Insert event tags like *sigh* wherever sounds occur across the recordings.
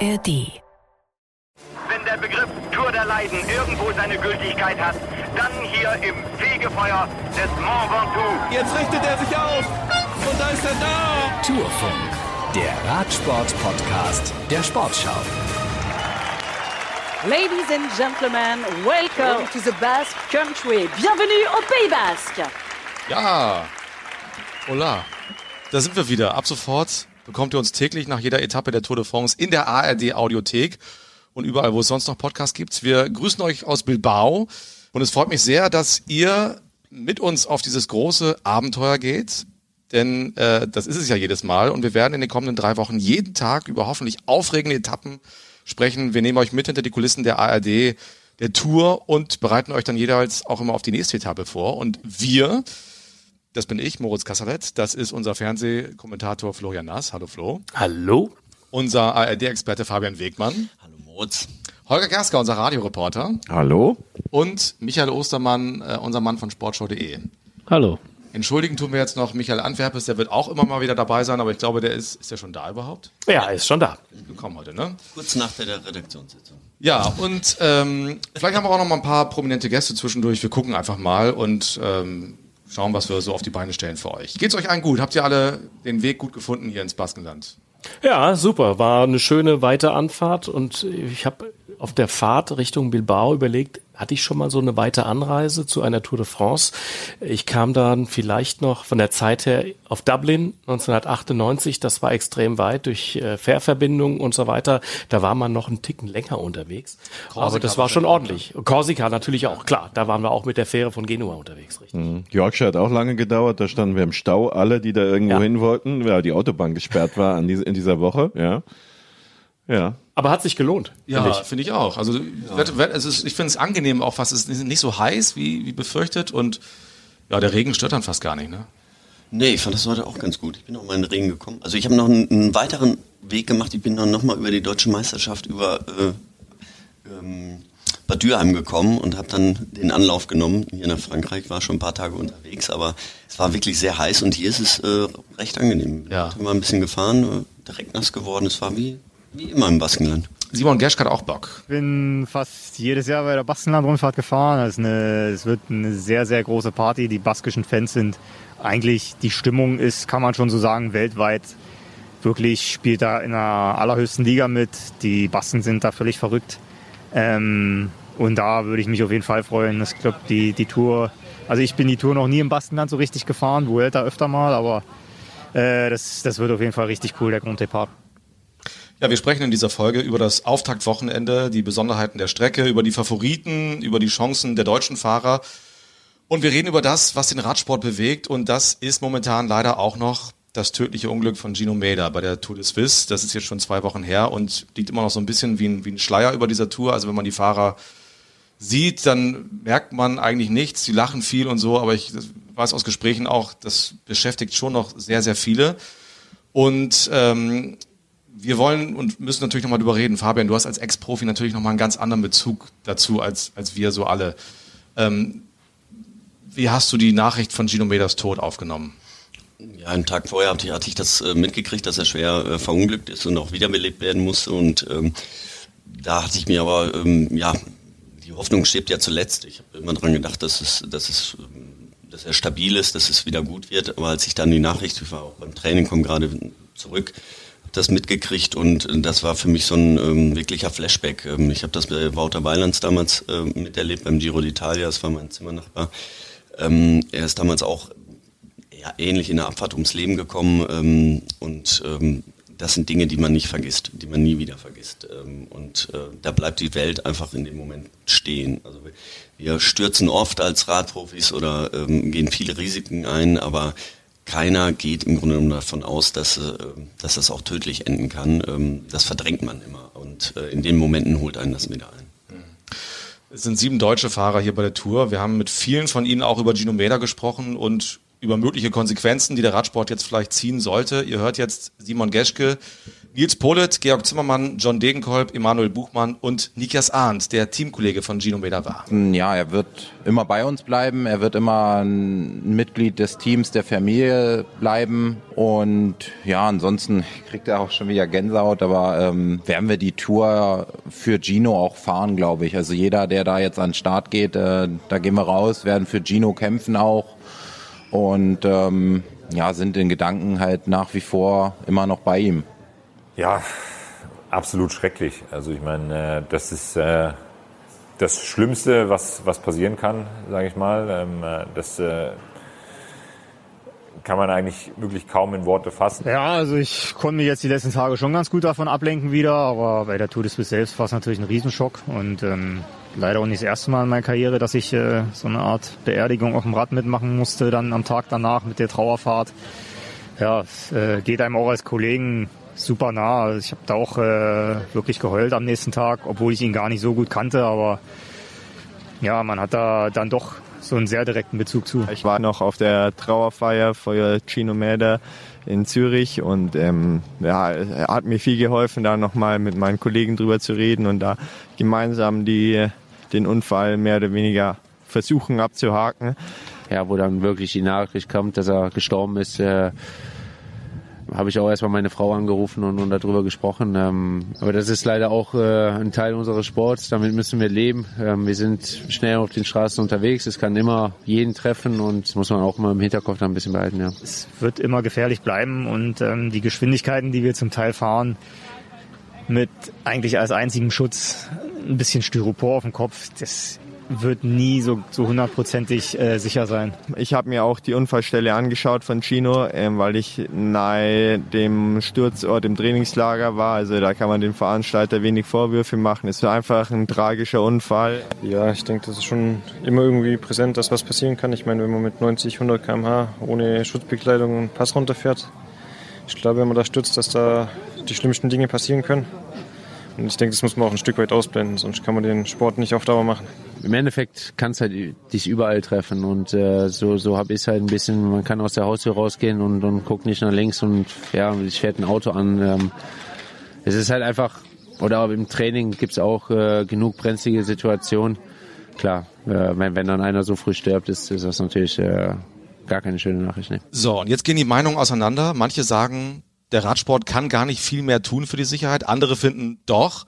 ARD. Wenn der Begriff Tour der Leiden irgendwo seine Gültigkeit hat, dann hier im Fegefeuer des Mont Ventoux. Jetzt richtet er sich auf und da ist er da. Tourfunk, der Radsport-Podcast der Sportschau. Ladies and gentlemen, welcome to the Basque Country. Bienvenue au Pays Basque. Ja, hola. Da sind wir wieder. Ab sofort bekommt ihr uns täglich nach jeder Etappe der Tour de France in der ARD Audiothek und überall, wo es sonst noch Podcasts gibt. Wir grüßen euch aus Bilbao und es freut mich sehr, dass ihr mit uns auf dieses große Abenteuer geht. Denn äh, das ist es ja jedes Mal und wir werden in den kommenden drei Wochen jeden Tag über hoffentlich aufregende Etappen sprechen. Wir nehmen euch mit hinter die Kulissen der ARD, der Tour und bereiten euch dann jeweils auch immer auf die nächste Etappe vor. Und wir, das bin ich, Moritz Kassalet, das ist unser Fernsehkommentator Florian Nass. Hallo Flo. Hallo. Unser ARD-Experte Fabian Wegmann. Hallo Moritz. Holger Gersker, unser Radioreporter. Hallo. Und Michael Ostermann, äh, unser Mann von sportshow.de. Hallo. Entschuldigen tun wir jetzt noch Michael Antwerpes, der wird auch immer mal wieder dabei sein, aber ich glaube, der ist, ist der schon da überhaupt? Ja, er ist schon da. Gekommen heute, ne? Kurz nach der Redaktionssitzung. Ja, und ähm, vielleicht haben wir auch noch mal ein paar prominente Gäste zwischendurch. Wir gucken einfach mal und ähm, schauen, was wir so auf die Beine stellen für euch. Geht's euch allen gut? Habt ihr alle den Weg gut gefunden hier ins Baskenland? Ja, super. War eine schöne weite Anfahrt und ich habe auf der Fahrt Richtung Bilbao überlegt, hatte ich schon mal so eine weite Anreise zu einer Tour de France. Ich kam dann vielleicht noch von der Zeit her auf Dublin 1998. Das war extrem weit durch äh, Fährverbindungen und so weiter. Da war man noch einen Ticken länger unterwegs. Korsika Aber das war schon ordentlich. Korsika natürlich auch, klar. Da waren wir auch mit der Fähre von Genua unterwegs, richtig. Mhm. Yorkshire hat auch lange gedauert. Da standen wir im Stau, alle, die da irgendwo Ja. hin wollten, weil die Autobahn gesperrt war an diese, in dieser Woche. Ja. Ja. Aber hat sich gelohnt. Ja, finde ich. finde ich auch. Also wird- wird- es ist, ich finde es angenehm auch fast. Es ist nicht so heiß wie, wie befürchtet und ja, der Regen stört dann fast gar nicht, ne? Nee, ich fand das heute auch ganz gut. Ich bin auch mal in den Regen gekommen. Also ich habe noch einen, einen weiteren Weg gemacht. Ich bin dann nochmal über die deutsche Meisterschaft über äh, ähm, Bad Dürheim gekommen und habe dann den Anlauf genommen hier nach Frankreich. War schon ein paar Tage unterwegs, aber es war wirklich sehr heiß und hier ist es äh, recht angenehm. Ja. Ich bin mal ein bisschen gefahren, äh, direkt nass geworden. Es war wie, wie immer im Baskenland. Simon Gerschk hat auch Bock. bin fast jedes Jahr bei der Baskenland-Rundfahrt gefahren. Es, ist eine, es wird eine sehr, sehr große Party. Die baskischen Fans sind eigentlich, die Stimmung ist, kann man schon so sagen, weltweit wirklich spielt da in der allerhöchsten Liga mit. Die Basken sind da völlig verrückt. Ähm, und da würde ich mich auf jeden Fall freuen. Ich glaube, die, die Tour, also ich bin die Tour noch nie im Baskenland so richtig gefahren, Vuelta öfter mal, aber äh, das, das wird auf jeden Fall richtig cool, der Grand Depart. Ja, wir sprechen in dieser Folge über das Auftaktwochenende, die Besonderheiten der Strecke, über die Favoriten, über die Chancen der deutschen Fahrer. Und wir reden über das, was den Radsport bewegt. Und das ist momentan leider auch noch das tödliche Unglück von Gino Meda bei der Tour de Suisse. Das ist jetzt schon zwei Wochen her und liegt immer noch so ein bisschen wie ein, wie ein Schleier über dieser Tour. Also wenn man die Fahrer sieht, dann merkt man eigentlich nichts. Die lachen viel und so, aber ich weiß aus Gesprächen auch, das beschäftigt schon noch sehr, sehr viele. Und ähm, wir wollen und müssen natürlich nochmal drüber reden. Fabian, du hast als Ex-Profi natürlich nochmal einen ganz anderen Bezug dazu als, als wir so alle. Ähm, wie hast du die Nachricht von Gino Medas Tod aufgenommen? Ja, einen Tag vorher hatte ich, das äh, mitgekriegt, dass er schwer äh, verunglückt ist und auch wiederbelebt werden musste. Und ähm, da hatte ich mir aber, ähm, ja, die Hoffnung stirbt ja zuletzt. Ich habe immer dran gedacht, dass, es, dass, es, ähm, dass er stabil ist, dass es wieder gut wird. Aber als ich dann die Nachricht, ich war auch beim Training, komme gerade zurück, das mitgekriegt und äh, das war für mich so ein ähm, wirklicher Flashback. Ähm, ich habe das bei Wouter Weilands damals äh, miterlebt beim Giro d'Italia, das war mein Zimmernachbar. Ähm, er ist damals auch ja, ähnlich in der Abfahrt ums Leben gekommen ähm, und ähm, das sind Dinge, die man nicht vergisst, die man nie wieder vergisst. Ähm, und äh, da bleibt die Welt einfach in dem Moment stehen. Also wir, stürzen oft als Radprofis oder gehen viele Risiken ein, aber keiner geht im Grunde genommen davon aus, dass, äh, dass das auch tödlich enden kann. Ähm, das verdrängt man immer und äh, in den Momenten holt einen das wieder ein. Es sind sieben deutsche Fahrer hier bei der Tour. Wir haben mit vielen von ihnen auch über Gino Meda gesprochen und über mögliche Konsequenzen, die der Radsport jetzt vielleicht ziehen sollte. Ihr hört jetzt Simon Geschke Nils Polet, Georg Zimmermann, John Degenkolb, Emanuel Buchmann und Nikias Arndt, der Teamkollege von Gino Meda war. Ja, er wird immer bei uns bleiben. Er wird immer ein Mitglied des Teams, der Familie bleiben. Und ja, ansonsten kriegt er auch schon wieder Gänsehaut. Aber ähm, werden wir die Tour für Gino auch fahren, glaube ich. Also jeder, der da jetzt an den Start geht, äh, da gehen wir raus, werden für Gino kämpfen auch. Und ähm, ja, sind in Gedanken halt nach wie vor immer noch bei ihm. Ja, absolut schrecklich. Also ich meine, äh, das ist äh, das Schlimmste, was, was passieren kann, sage ich mal. Ähm, äh, das kann man eigentlich wirklich kaum in Worte fassen. Ja, also ich konnte mich jetzt die letzten Tage schon ganz gut davon ablenken wieder, aber bei der Tour des Swiss selbst war es natürlich ein Riesenschock und ähm, leider auch nicht das erste Mal in meiner Karriere, dass ich äh, so eine Art Beerdigung auf dem Rad mitmachen musste, dann am Tag danach mit der Trauerfahrt. Ja, es äh, geht einem auch als Kollegen super nah. Also ich habe da auch äh, wirklich geheult am nächsten Tag, obwohl ich ihn gar nicht so gut kannte. Aber ja, man hat da dann doch so einen sehr direkten Bezug zu. Ich war noch auf der Trauerfeier für Chino Mäder in Zürich und ähm, ja, hat mir viel geholfen, da nochmal mit meinen Kollegen drüber zu reden und da gemeinsam die, den Unfall mehr oder weniger versuchen abzuhaken. Ja, wo dann wirklich die Nachricht kommt, dass er gestorben ist, äh, habe ich auch erstmal meine Frau angerufen und, und darüber gesprochen. Ähm, aber das ist leider auch äh, ein Teil unseres Sports. Damit müssen wir leben. Ähm, wir sind schnell auf den Straßen unterwegs. Es kann immer jeden treffen und das muss man auch immer im Hinterkopf dann ein bisschen behalten. Ja. Es wird immer gefährlich bleiben und ähm, die Geschwindigkeiten, die wir zum Teil fahren, mit eigentlich als einzigem Schutz ein bisschen Styropor auf dem Kopf, das wird nie so, so hundertprozentig äh, sicher sein. Ich habe mir auch die Unfallstelle angeschaut von Chino, ähm, weil ich nahe dem Sturzort im Trainingslager war. Also da kann man dem Veranstalter wenig Vorwürfe machen. Es war einfach ein tragischer Unfall. Ja, ich denke, das ist schon immer irgendwie präsent, dass was passieren kann. Ich meine, wenn man mit 90, 100 km/h ohne Schutzbekleidung einen Pass runterfährt, ich glaube, wenn man da stürzt, dass da die schlimmsten Dinge passieren können. Und ich denke, das muss man auch ein Stück weit ausblenden, sonst kann man den Sport nicht auf Dauer machen. Im Endeffekt kann es halt dich überall treffen und äh, so, so habe ich es halt ein bisschen, man kann aus der Haustür rausgehen und, und guckt nicht nach links und ja, ich fährt ein Auto an. Ähm, es ist halt einfach, oder im Training gibt es auch äh, genug brenzlige Situationen. Klar, äh, wenn, wenn dann einer so früh stirbt, ist, ist das natürlich äh, gar keine schöne Nachricht. Ne? So, und jetzt gehen die Meinungen auseinander. Manche sagen, der Radsport kann gar nicht viel mehr tun für die Sicherheit. Andere finden doch,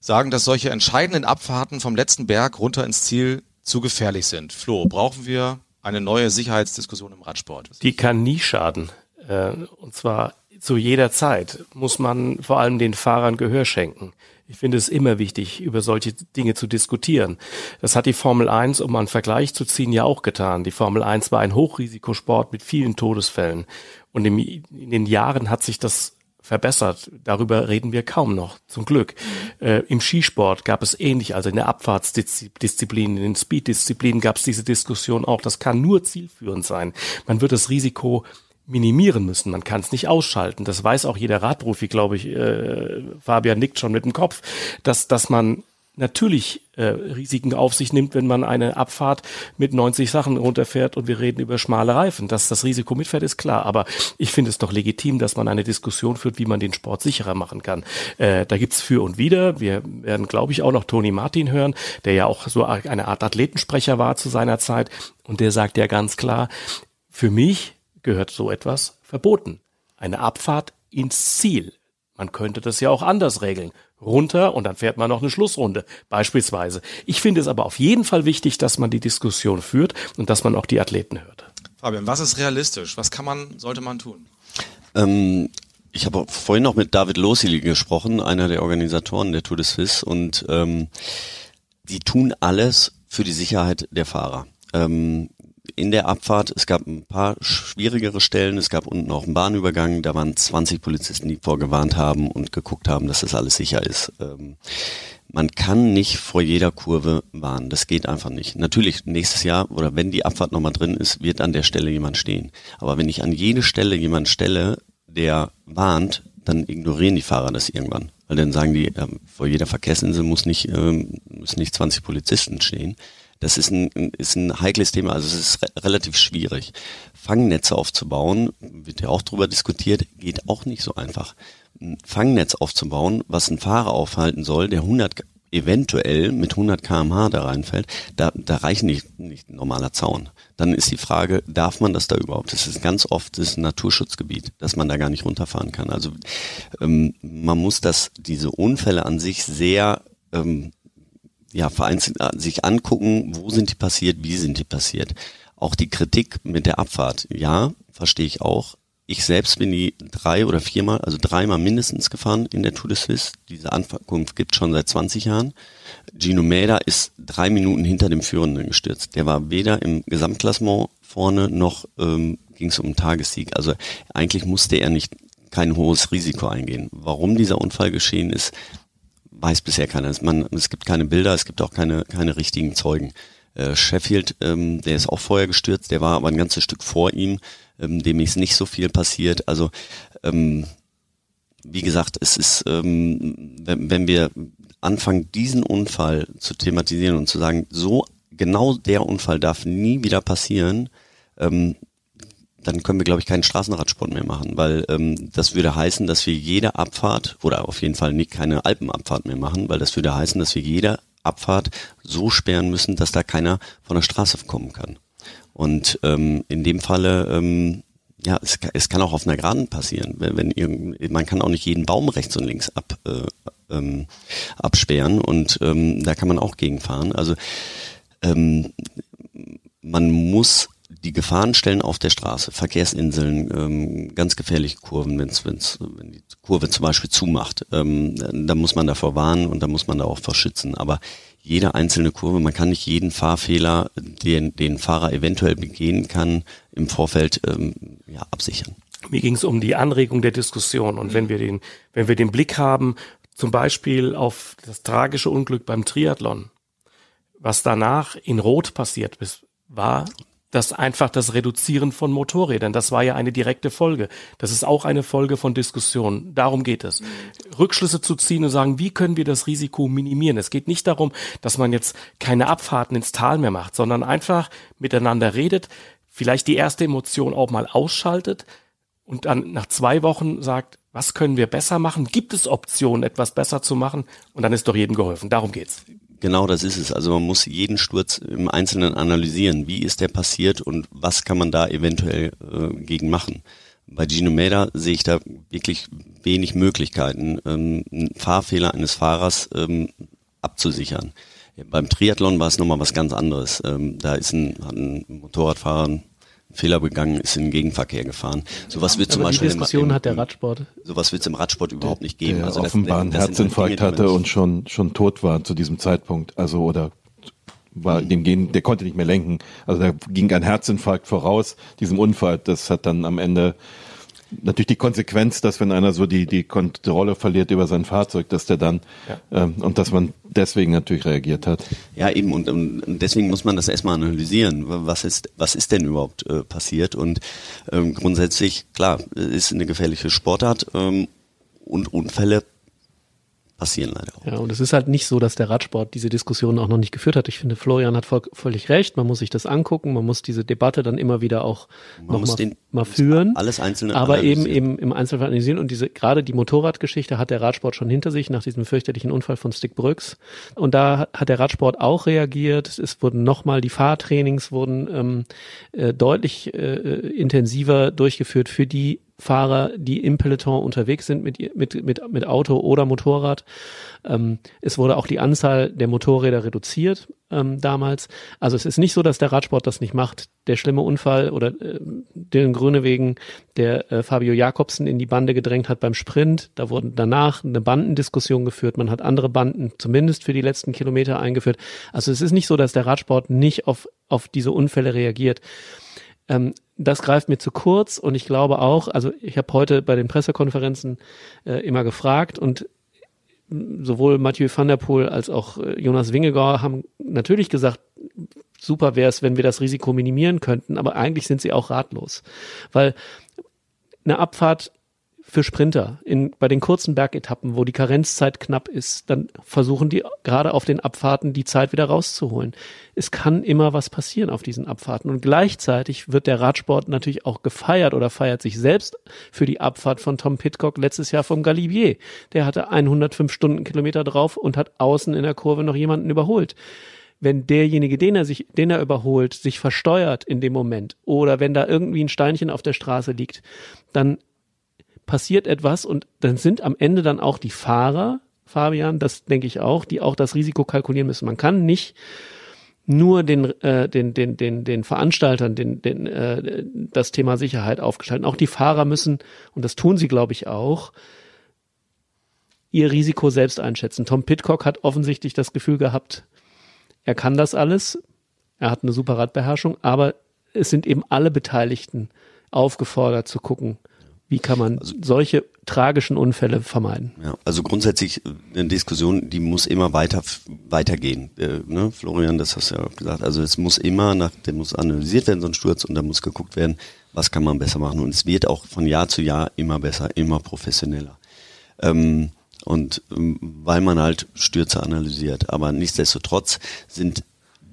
sagen, dass solche entscheidenden Abfahrten vom letzten Berg runter ins Ziel zu gefährlich sind. Flo, brauchen wir eine neue Sicherheitsdiskussion im Radsport? Die kann nie schaden. Äh, und zwar zu jeder Zeit muss man vor allem den Fahrern Gehör schenken. Ich finde es immer wichtig, über solche Dinge zu diskutieren. Das hat die Formel 1, um einen Vergleich zu ziehen, ja auch getan. Die Formel 1 war ein Hochrisikosport mit vielen Todesfällen. Und in den Jahren hat sich das verbessert. Darüber reden wir kaum noch, zum Glück. Äh, Im Skisport gab es ähnlich, also in der Abfahrtsdisziplin, in den Speeddisziplinen gab es diese Diskussion auch. Das kann nur zielführend sein. Man wird das Risiko minimieren müssen. Man kann es nicht ausschalten. Das weiß auch jeder Radprofi, glaube ich. Äh, Fabian nickt schon mit dem Kopf, dass, dass man natürlich äh, Risiken auf sich nimmt, wenn man eine Abfahrt mit 90 Sachen runterfährt und wir reden über schmale Reifen. Dass das Risiko mitfährt, ist klar. Aber ich finde es doch legitim, dass man eine Diskussion führt, wie man den Sport sicherer machen kann. Äh, da gibt's für und wider. Wir werden, glaube ich, auch noch Toni Martin hören, der ja auch so eine Art Athletensprecher war zu seiner Zeit. Und der sagt ja ganz klar, für mich gehört so etwas verboten. Eine Abfahrt ins Ziel. Man könnte das ja auch anders regeln runter und dann fährt man noch eine Schlussrunde beispielsweise. Ich finde es aber auf jeden Fall wichtig, dass man die Diskussion führt und dass man auch die Athleten hört. Fabian, was ist realistisch? Was kann man, sollte man tun? Ähm, ich habe vorhin noch mit David Losili gesprochen, einer der Organisatoren der Tour de Suisse und ähm, die tun alles für die Sicherheit der Fahrer. Ähm, in der Abfahrt. Es gab ein paar schwierigere Stellen. Es gab unten auch einen Bahnübergang. Da waren 20 Polizisten, die vorgewarnt haben und geguckt haben, dass das alles sicher ist. Ähm, man kann nicht vor jeder Kurve warnen. Das geht einfach nicht. Natürlich, nächstes Jahr oder wenn die Abfahrt nochmal drin ist, wird an der Stelle jemand stehen. Aber wenn ich an jede Stelle jemand stelle, der warnt, dann ignorieren die Fahrer das irgendwann. Weil dann sagen die, äh, vor jeder Verkehrsinsel muss nicht, äh, müssen nicht 20 Polizisten stehen. Das ist ein, ist ein heikles Thema, also es ist re relativ schwierig. Fangnetze aufzubauen, wird ja auch drüber diskutiert, geht auch nicht so einfach. Ein Fangnetz aufzubauen, was ein Fahrer aufhalten soll, der 100 eventuell mit 100 kmh da reinfällt, da, da reicht nicht, nicht ein normaler Zaun. Dann ist die Frage, darf man das da überhaupt? Das ist ganz oft das Naturschutzgebiet, dass man da gar nicht runterfahren kann. Also ähm, man muss das, diese Unfälle an sich sehr ähm, ja, vereinzelt äh, sich angucken, wo sind die passiert, wie sind die passiert. Auch die Kritik mit der Abfahrt, ja, verstehe ich auch. Ich selbst bin die drei oder viermal, also dreimal mindestens gefahren in der Tour de Suisse. Diese Ankunft gibt schon seit 20 Jahren. Gino Mäder ist drei Minuten hinter dem Führenden gestürzt. Der war weder im Gesamtklassement vorne noch ähm, ging es um einen Tagessieg. Also eigentlich musste er nicht kein hohes Risiko eingehen. Warum dieser Unfall geschehen ist, weiß bisher keiner. Es, man, es gibt keine Bilder, es gibt auch keine, keine richtigen Zeugen. Äh, Sheffield, ähm, der ist auch vorher gestürzt, der war aber ein ganzes Stück vor ihm ähm, dem ist nicht so viel passiert. Also ähm, wie gesagt, es ist, ähm, wenn, wenn wir anfangen, diesen Unfall zu thematisieren und zu sagen, so genau der Unfall darf nie wieder passieren, ähm, dann können wir, glaube ich, keinen Straßenradsport mehr machen, weil ähm, das würde heißen, dass wir jede Abfahrt oder auf jeden Fall nicht keine Alpenabfahrt mehr machen, weil das würde heißen, dass wir jede Abfahrt so sperren müssen, dass da keiner von der Straße kommen kann. Und ähm, in dem Falle, ähm, ja, es, es kann auch auf einer Geraden passieren. Wenn, wenn irgend, man kann auch nicht jeden Baum rechts und links ab, äh, ähm, absperren und ähm, da kann man auch gegenfahren. Also ähm, man muss die Gefahrenstellen auf der Straße, Verkehrsinseln, ähm, ganz gefährliche Kurven, wenn's, wenn's, wenn die Kurve zum Beispiel zumacht, ähm, da muss man davor warnen und da muss man da auch verschützen. Aber jede einzelne Kurve. Man kann nicht jeden Fahrfehler, den, den Fahrer eventuell begehen kann, im Vorfeld ähm, ja, absichern. Mir ging es um die Anregung der Diskussion. Und wenn wir den, wenn wir den Blick haben, zum Beispiel auf das tragische Unglück beim Triathlon, was danach in Rot passiert ist, war das einfach das Reduzieren von Motorrädern. Das war ja eine direkte Folge. Das ist auch eine Folge von Diskussionen. Darum geht es. Rückschlüsse zu ziehen und sagen, wie können wir das Risiko minimieren? Es geht nicht darum, dass man jetzt keine Abfahrten ins Tal mehr macht, sondern einfach miteinander redet, vielleicht die erste Emotion auch mal ausschaltet und dann nach zwei Wochen sagt, was können wir besser machen? Gibt es Optionen, etwas besser zu machen? Und dann ist doch jedem geholfen. Darum geht's. Genau, das ist es. Also man muss jeden Sturz im Einzelnen analysieren. Wie ist der passiert und was kann man da eventuell äh, gegen machen? Bei Gino Meda sehe ich da wirklich wenig Möglichkeiten, ähm, einen Fahrfehler eines Fahrers ähm, abzusichern. Beim Triathlon war es nochmal was ganz anderes. Ähm, da ist ein, hat ein Motorradfahrer Fehler begangen, ist in den Gegenverkehr gefahren. Sowas wird zum Aber Beispiel die Diskussion im, hat der Radsport. Sowas wird es im Radsport überhaupt nicht geben. Der also offenbar einen halt Herzinfarkt Dinge, hatte und schon schon tot war zu diesem Zeitpunkt. Also oder war dem gehen, der konnte nicht mehr lenken. Also da ging ein Herzinfarkt voraus diesem Unfall. Das hat dann am Ende natürlich die Konsequenz, dass wenn einer so die die Kontrolle verliert über sein Fahrzeug, dass der dann ähm, und dass man deswegen natürlich reagiert hat. Ja, eben, und, und deswegen muss man das erstmal analysieren. Was ist, was ist denn überhaupt äh, passiert? Und ähm, grundsätzlich, klar, es ist eine gefährliche Sportart ähm, und Unfälle passieren leider auch. Ja, und es ist halt nicht so, dass der Radsport diese Diskussion auch noch nicht geführt hat. Ich finde, Florian hat voll, völlig recht. Man muss sich das angucken. Man muss diese Debatte dann immer wieder auch noch muss mal, den- mal führen. Alles einzelne aber eben, eben im Einzelfall analysieren. Und diese, gerade die Motorradgeschichte hat der Radsport schon hinter sich nach diesem fürchterlichen Unfall von Stick Brooks. Und da hat- hat der Radsport auch reagiert. Es wurden nochmal, die Fahrtrainings wurden ähm, äh, deutlich äh, intensiver durchgeführt für die Fahrer, die im Peloton unterwegs sind mit, mit, mit, mit Auto oder Motorrad. Ähm, es wurde auch die Anzahl der Motorräder reduziert ähm, damals. Also es ist nicht so, dass der Radsport das nicht macht. Der schlimme Unfall oder äh, den Grünewegen, der äh, Fabio Jakobsen in die Bande gedrängt hat beim Sprint, da wurden danach eine Bandendiskussion geführt. Man hat andere Banden zumindest für die letzten Kilometer eingeführt. Also es ist nicht so, dass der Radsport nicht auf, auf diese Unfälle reagiert. Ähm, das greift mir zu kurz und ich glaube auch, also ich habe heute bei den Pressekonferenzen äh, immer gefragt und sowohl Mathieu van der Poel als auch äh, Jonas Wingegaard haben natürlich gesagt, super wäre es, wenn wir das Risiko minimieren könnten, aber eigentlich sind sie auch ratlos, weil eine Abfahrt für Sprinter. In, bei den kurzen Bergetappen, wo die Karenzzeit knapp ist, dann versuchen die gerade auf den Abfahrten die Zeit wieder rauszuholen. Es kann immer was passieren auf diesen Abfahrten. Und gleichzeitig wird der Radsport natürlich auch gefeiert oder feiert sich selbst für die Abfahrt von Tom Pitcock letztes Jahr vom Galibier. Der hatte 105 Stundenkilometer drauf und hat außen in der Kurve noch jemanden überholt wenn derjenige, den er sich, den er überholt, sich versteuert in dem Moment oder wenn da irgendwie ein Steinchen auf der Straße liegt, dann passiert etwas und dann sind am Ende dann auch die Fahrer, Fabian, das denke ich auch, die auch das Risiko kalkulieren müssen. Man kann nicht nur den, äh, den, den, den, den Veranstaltern den, den, äh, das Thema Sicherheit aufgestalten. Auch die Fahrer müssen, und das tun sie, glaube ich, auch, ihr Risiko selbst einschätzen. Tom Pitcock hat offensichtlich das Gefühl gehabt, er kann das alles, er hat eine super Radbeherrschung, aber es sind eben alle Beteiligten aufgefordert zu gucken, wie kann man also, solche tragischen Unfälle vermeiden? Ja, also grundsätzlich äh, eine Diskussion, die muss immer weiter weitergehen. Äh, ne? Florian, das hast du ja auch gesagt. Also es muss immer nach, der muss analysiert werden, so ein Sturz, und da muss geguckt werden, was kann man besser machen. Und es wird auch von Jahr zu Jahr immer besser, immer professioneller. Ähm, und ähm, weil man halt Stürze analysiert. Aber nichtsdestotrotz sind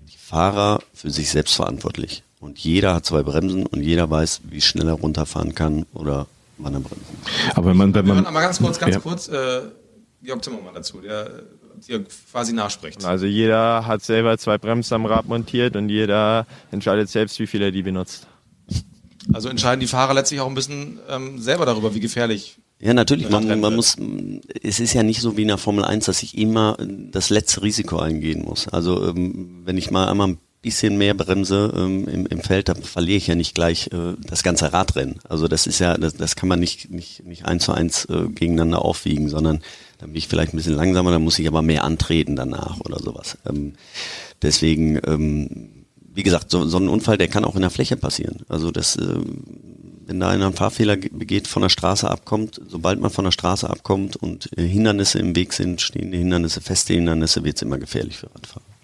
die Fahrer für sich selbst verantwortlich. Und jeder hat zwei Bremsen und jeder weiß, wie schnell er runterfahren kann oder Wanderbremsen. Aber wenn man, wenn man, mal ganz kurz, ganz ja. kurz, äh, Jörg Zimmermann dazu, der dir quasi nachspricht. Also jeder hat selber zwei Bremsen am Rad montiert und jeder entscheidet selbst, wie viel er die benutzt. Also entscheiden die Fahrer letztlich auch ein bisschen ähm, selber darüber, wie gefährlich. Ja, natürlich. Man, man muss, es ist ja nicht so wie in der Formel 1, dass ich immer das letzte Risiko eingehen muss. Also ähm, wenn ich mal einmal ein bisschen mehr bremse ähm, im, im Feld, dann verliere ich ja nicht gleich äh, das ganze Radrennen. Also das ist ja, das, das kann man nicht, nicht, nicht eins zu eins äh, gegeneinander aufwiegen, sondern dann bin ich vielleicht ein bisschen langsamer, dann muss ich aber mehr antreten danach oder sowas. Ähm, deswegen, ähm, wie gesagt, so, so ein Unfall, der kann auch in der Fläche passieren. Also das, äh, wenn da einer einen Fahrfehler begeht, von der Straße abkommt, sobald man von der Straße abkommt und äh, Hindernisse im Weg sind, stehende Hindernisse, feste Hindernisse, wird es immer gefährlich für Radfahrer.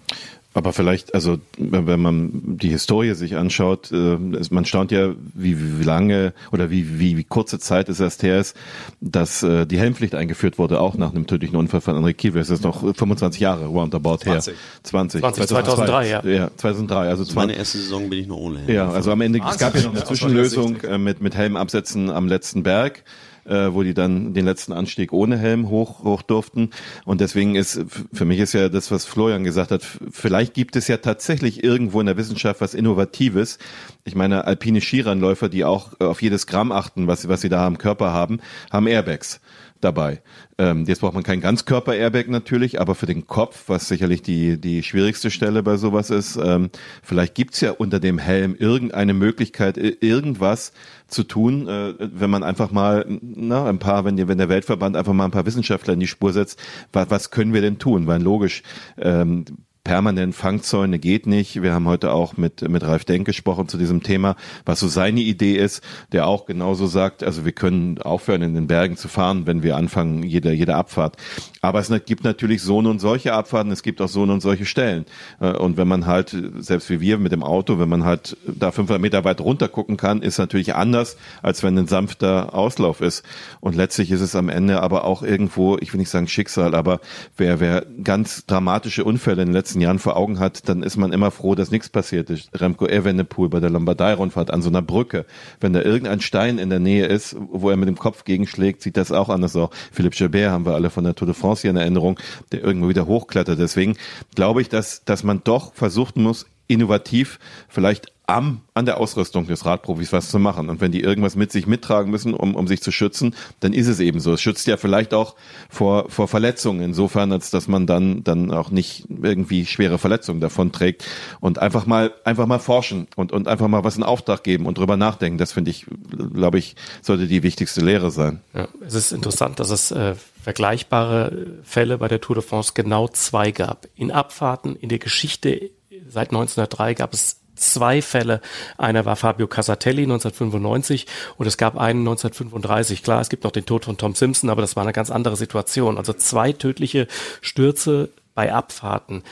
Aber vielleicht, also wenn man die Historie sich anschaut, äh, man staunt ja, wie, wie lange oder wie, wie, wie kurze Zeit es erst her ist, dass äh, die Helmpflicht eingeführt wurde, auch nach einem tödlichen Unfall von Enrique Kiewel. Es ist noch 25 Jahre roundabout 20. her. 20. 20 2003, ja. Ja, 2003. Also 20. Meine erste Saison bin ich noch ohne Helm. Ja, also am Ende, es gab ja noch eine Zwischenlösung äh, mit, mit Helmabsätzen am letzten Berg äh, wo die dann den letzten Anstieg ohne Helm hoch, hoch durften. Und deswegen ist, für mich ist ja das, was Florian gesagt hat, vielleicht gibt es ja tatsächlich irgendwo in der Wissenschaft was Innovatives. Ich meine, alpine Skirennläufer, die auch auf jedes Gramm achten, was, was sie da am Körper haben, haben Airbags dabei. Ähm, jetzt braucht man kein Ganzkörper-Airbag natürlich, aber für den Kopf, was sicherlich die, die schwierigste Stelle bei sowas ist, ähm, vielleicht gibt's ja unter dem Helm irgendeine Möglichkeit, irgendwas zu tun, äh, wenn man einfach mal na, ein paar, wenn, wenn der Weltverband einfach mal ein paar Wissenschaftler in die Spur setzt, was, was können wir denn tun? Weil logisch, ähm, permanent Fangzäune geht nicht. Wir haben heute auch mit, mit Ralf Denk gesprochen zu diesem Thema, was so seine Idee ist, der auch genauso sagt, also wir können aufhören, in den Bergen zu fahren, wenn wir anfangen, jede, jede Abfahrt. Aber es gibt natürlich so und solche Abfahrten, es gibt auch so und solche Stellen. Äh, und wenn man halt, selbst wie wir mit dem Auto, wenn man halt da 500 Meter weit runter gucken kann, ist natürlich anders, als wenn ein sanfter Auslauf ist. Und letztlich ist es am Ende aber auch irgendwo, ich will nicht sagen Schicksal, aber wer, wer ganz dramatische Unfälle in den letzten Jahren vor Augen hat, dann ist man immer froh, dass nichts passiert ist. Remco Evenepoel bei der Lombardei-Rundfahrt an so einer Brücke. Wenn da irgendein Stein in der Nähe ist, wo er mit dem Kopf gegenschlägt, sieht das auch anders aus. Philippe Gilbert haben wir alle von der Tour de France hier in Erinnerung, der irgendwo wieder hochklettert. Deswegen glaube ich, dass, dass man doch versuchen muss, innovativ vielleicht am, an der Ausrüstung des Radprofis was zu machen. Und wenn die irgendwas mit sich mittragen müssen, um, um sich zu schützen, dann ist es eben so. Es schützt ja vielleicht auch vor, vor Verletzungen, insofern, als dass man dann, dann auch nicht irgendwie schwere Verletzungen davon trägt. Und einfach mal, einfach mal forschen und, und einfach mal was in Auftrag geben und drüber nachdenken. Das finde ich, glaube ich, sollte die wichtigste Lehre sein. Ja, es ist interessant, dass es äh, vergleichbare Fälle bei der Tour de France genau zwei gab. In Abfahrten, in der Geschichte seit 1903 gab es zwei Fälle. Einer war Fabio Casatelli 1995 und es gab einen 1935. Klar, es gibt noch den Tod von Tom Simpson, aber das war eine ganz andere Situation. Also zwei tödliche Stürze bei Abfahrten.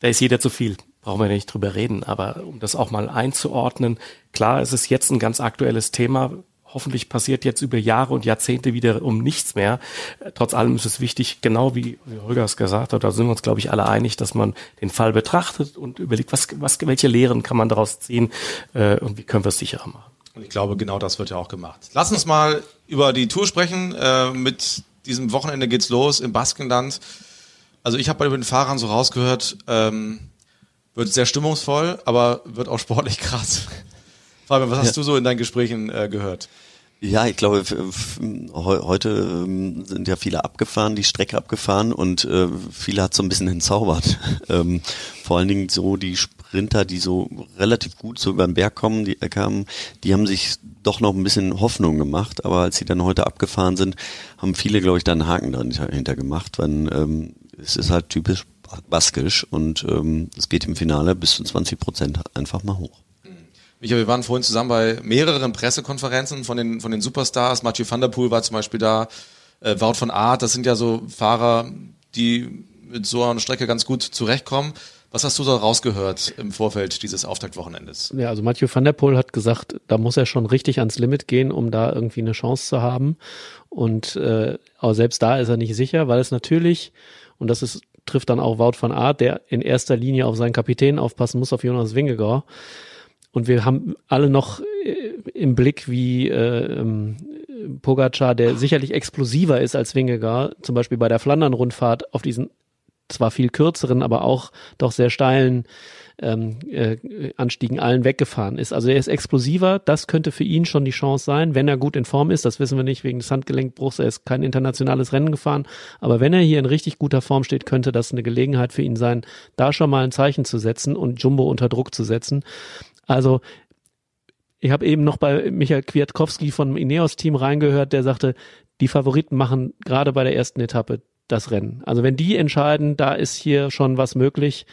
Da ist jeder zu viel. Brauchen wir nicht drüber reden. Aber um das auch mal einzuordnen, klar, es ist jetzt ein ganz aktuelles Thema. Hoffentlich passiert jetzt über Jahre und Jahrzehnte wieder um nichts mehr. Trotz allem ist es wichtig, genau wie, wie Holger es gesagt hat, da sind wir uns, glaube ich, alle einig, dass man den Fall betrachtet und überlegt, was, was, welche Lehren kann man daraus ziehen äh, und wie können wir es sicherer machen. Und ich glaube, genau das wird ja auch gemacht. Lass uns mal über die Tour sprechen. Äh, mit diesem Wochenende geht's los im Baskenland. Also ich habe bei den Fahrern so rausgehört, ähm, wird sehr stimmungsvoll, aber wird auch sportlich *laughs* krass. Fabian, was hast ja. du so in deinen Gesprächen äh, gehört? Ja, ich glaube, heute ähm, sind ja viele abgefahren, die Strecke abgefahren und äh, viele hat so ein bisschen entzaubert. *laughs* Ähm, vor allen Dingen so die Sprinter, die so relativ gut so über den Berg kommen, die äh, kamen, die haben sich doch noch ein bisschen Hoffnung gemacht, aber als sie dann heute abgefahren sind, haben viele, glaube ich, da einen Haken dahinter gemacht, weil ähm, es ist halt typisch baskisch und ähm, es geht im Finale bis zu 20 Prozent einfach mal hoch. Micha, wir waren vorhin zusammen bei mehreren Pressekonferenzen von den, von den Superstars. Mathieu van der Poel war zum Beispiel da, äh, Wout von Aert, das sind ja so Fahrer, die mit so einer Strecke ganz gut zurechtkommen. Was hast du da rausgehört im Vorfeld dieses Auftaktwochenendes? Ja, also Mathieu van der Poel hat gesagt, da muss er schon richtig ans Limit gehen, um da irgendwie eine Chance zu haben. Und äh, aber selbst da ist er nicht sicher, weil es natürlich, und das ist, trifft dann auch Wout van Aert, der in erster Linie auf seinen Kapitän aufpassen muss, auf Jonas Wingegaard, und wir haben alle noch äh, im Blick, wie äh, ähm, Pogacar, der sicherlich explosiver ist als Wingegaard, zum Beispiel bei der Flandern-Rundfahrt auf diesen zwar viel kürzeren, aber auch doch sehr steilen ähm, äh, Anstiegen allen weggefahren ist. Also er ist explosiver, das könnte für ihn schon die Chance sein, wenn er gut in Form ist. Das wissen wir nicht wegen des Handgelenkbruchs, er ist kein internationales Rennen gefahren. Aber wenn er hier in richtig guter Form steht, könnte das eine Gelegenheit für ihn sein, da schon mal ein Zeichen zu setzen und Jumbo unter Druck zu setzen. Also ich habe eben noch bei Michael Kwiatkowski vom Ineos-Team reingehört, der sagte, die Favoriten machen gerade bei der ersten Etappe das Rennen. Also wenn die entscheiden, da ist hier schon was möglich,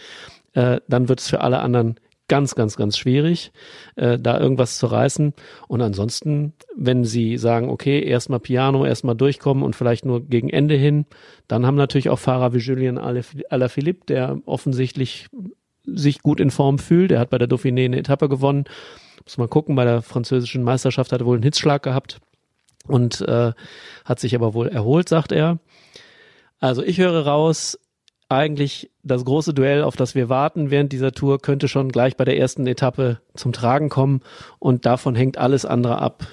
äh, dann wird es für alle anderen ganz, ganz, ganz schwierig, äh, da irgendwas zu reißen. Und ansonsten, wenn sie sagen, okay, erstmal Piano, erstmal durchkommen und vielleicht nur gegen Ende hin, dann haben natürlich auch Fahrer wie Julien Alaphilippe, der offensichtlich sich gut in Form fühlt. Er hat bei der Dauphiné eine Etappe gewonnen. Muss mal gucken, bei der französischen Meisterschaft hat er wohl einen Hitzschlag gehabt und äh, hat sich aber wohl erholt, sagt er. Also ich höre raus, eigentlich das große Duell, auf das wir warten während dieser Tour, könnte schon gleich bei der ersten Etappe zum Tragen kommen und davon hängt alles andere ab.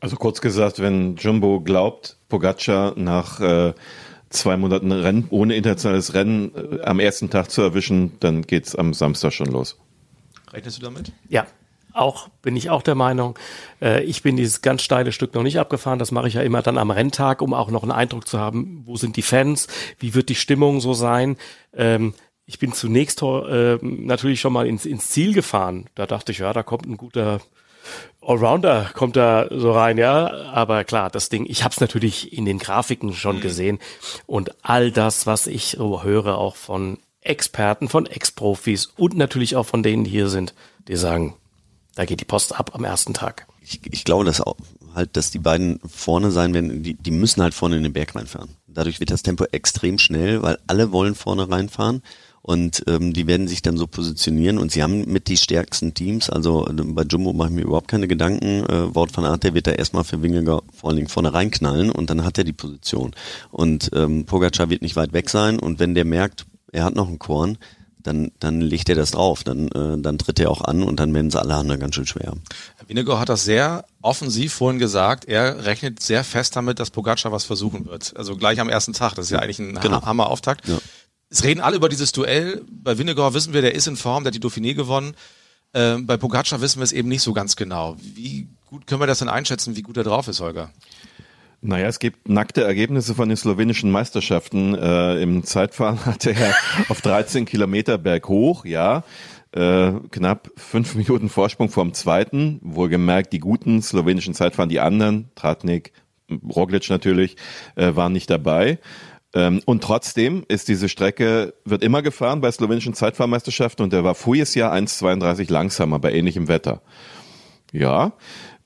Also kurz gesagt, wenn Jumbo glaubt, Pogacar nach äh, zwei Monaten Rennen ohne internationales Rennen äh, am ersten Tag zu erwischen, dann geht's am Samstag schon los. Rechnest du damit? Ja, auch bin ich auch der Meinung. Äh, ich bin dieses ganz steile Stück noch nicht abgefahren. Das mache ich ja immer dann am Renntag, um auch noch einen Eindruck zu haben, wo sind die Fans, wie wird die Stimmung so sein. Ähm, ich bin zunächst äh, natürlich schon mal ins, ins Ziel gefahren. Da dachte ich, ja, da kommt ein guter Allrounder kommt da so rein, ja. Aber klar, das Ding, ich habe es natürlich in den Grafiken schon mhm. gesehen und all das, was ich so höre, auch von Experten, von Ex-Profis und natürlich auch von denen, die hier sind, die sagen, da geht die Post ab am ersten Tag. Ich, ich glaube, dass auch halt, dass die beiden vorne sein werden, die, die müssen halt vorne in den Berg reinfahren. Dadurch wird das Tempo extrem schnell, weil alle wollen vorne reinfahren. Und ähm, die werden sich dann so positionieren und sie haben mit die stärksten Teams, also äh, bei Jumbo mache ich mir überhaupt keine Gedanken. Äh, Wort von Art, der wird da erstmal für Wingegar vor allen Dingen vorne reinknallen und dann hat er die Position. Und ähm, Pogacar wird nicht weit weg sein und wenn der merkt, er hat noch einen Korn, dann, dann legt er das drauf, dann, äh, dann tritt er auch an und dann werden es alle anderen ganz schön schwer. Winnegar hat das sehr offensiv vorhin gesagt. Er rechnet sehr fest damit, dass Pogacar was versuchen wird. Also gleich am ersten Tag. Das ist ja eigentlich ein genau. Hammer-Auftakt. Ja. Es reden alle über dieses Duell. Bei Vinegar wissen wir, der ist in Form, der hat die Dauphiné gewonnen. Ähm, bei Pogacar wissen wir es eben nicht so ganz genau. Wie gut können wir das denn einschätzen, wie gut er drauf ist, Holger? Naja, es gibt nackte Ergebnisse von den slowenischen Meisterschaften. Äh, Im Zeitfahren *laughs* hatte er auf 13 Kilometer berghoch, ja, äh, knapp fünf Minuten Vorsprung vom zweiten. Wohlgemerkt, die guten slowenischen Zeitfahren, die anderen, Tratnik, Roglic natürlich, äh, waren nicht dabei. Ähm, und trotzdem ist diese Strecke, wird immer gefahren bei slowenischen Zeitfahrmeisterschaften und der war voriges Jahr 1,32 langsamer bei ähnlichem Wetter. Ja,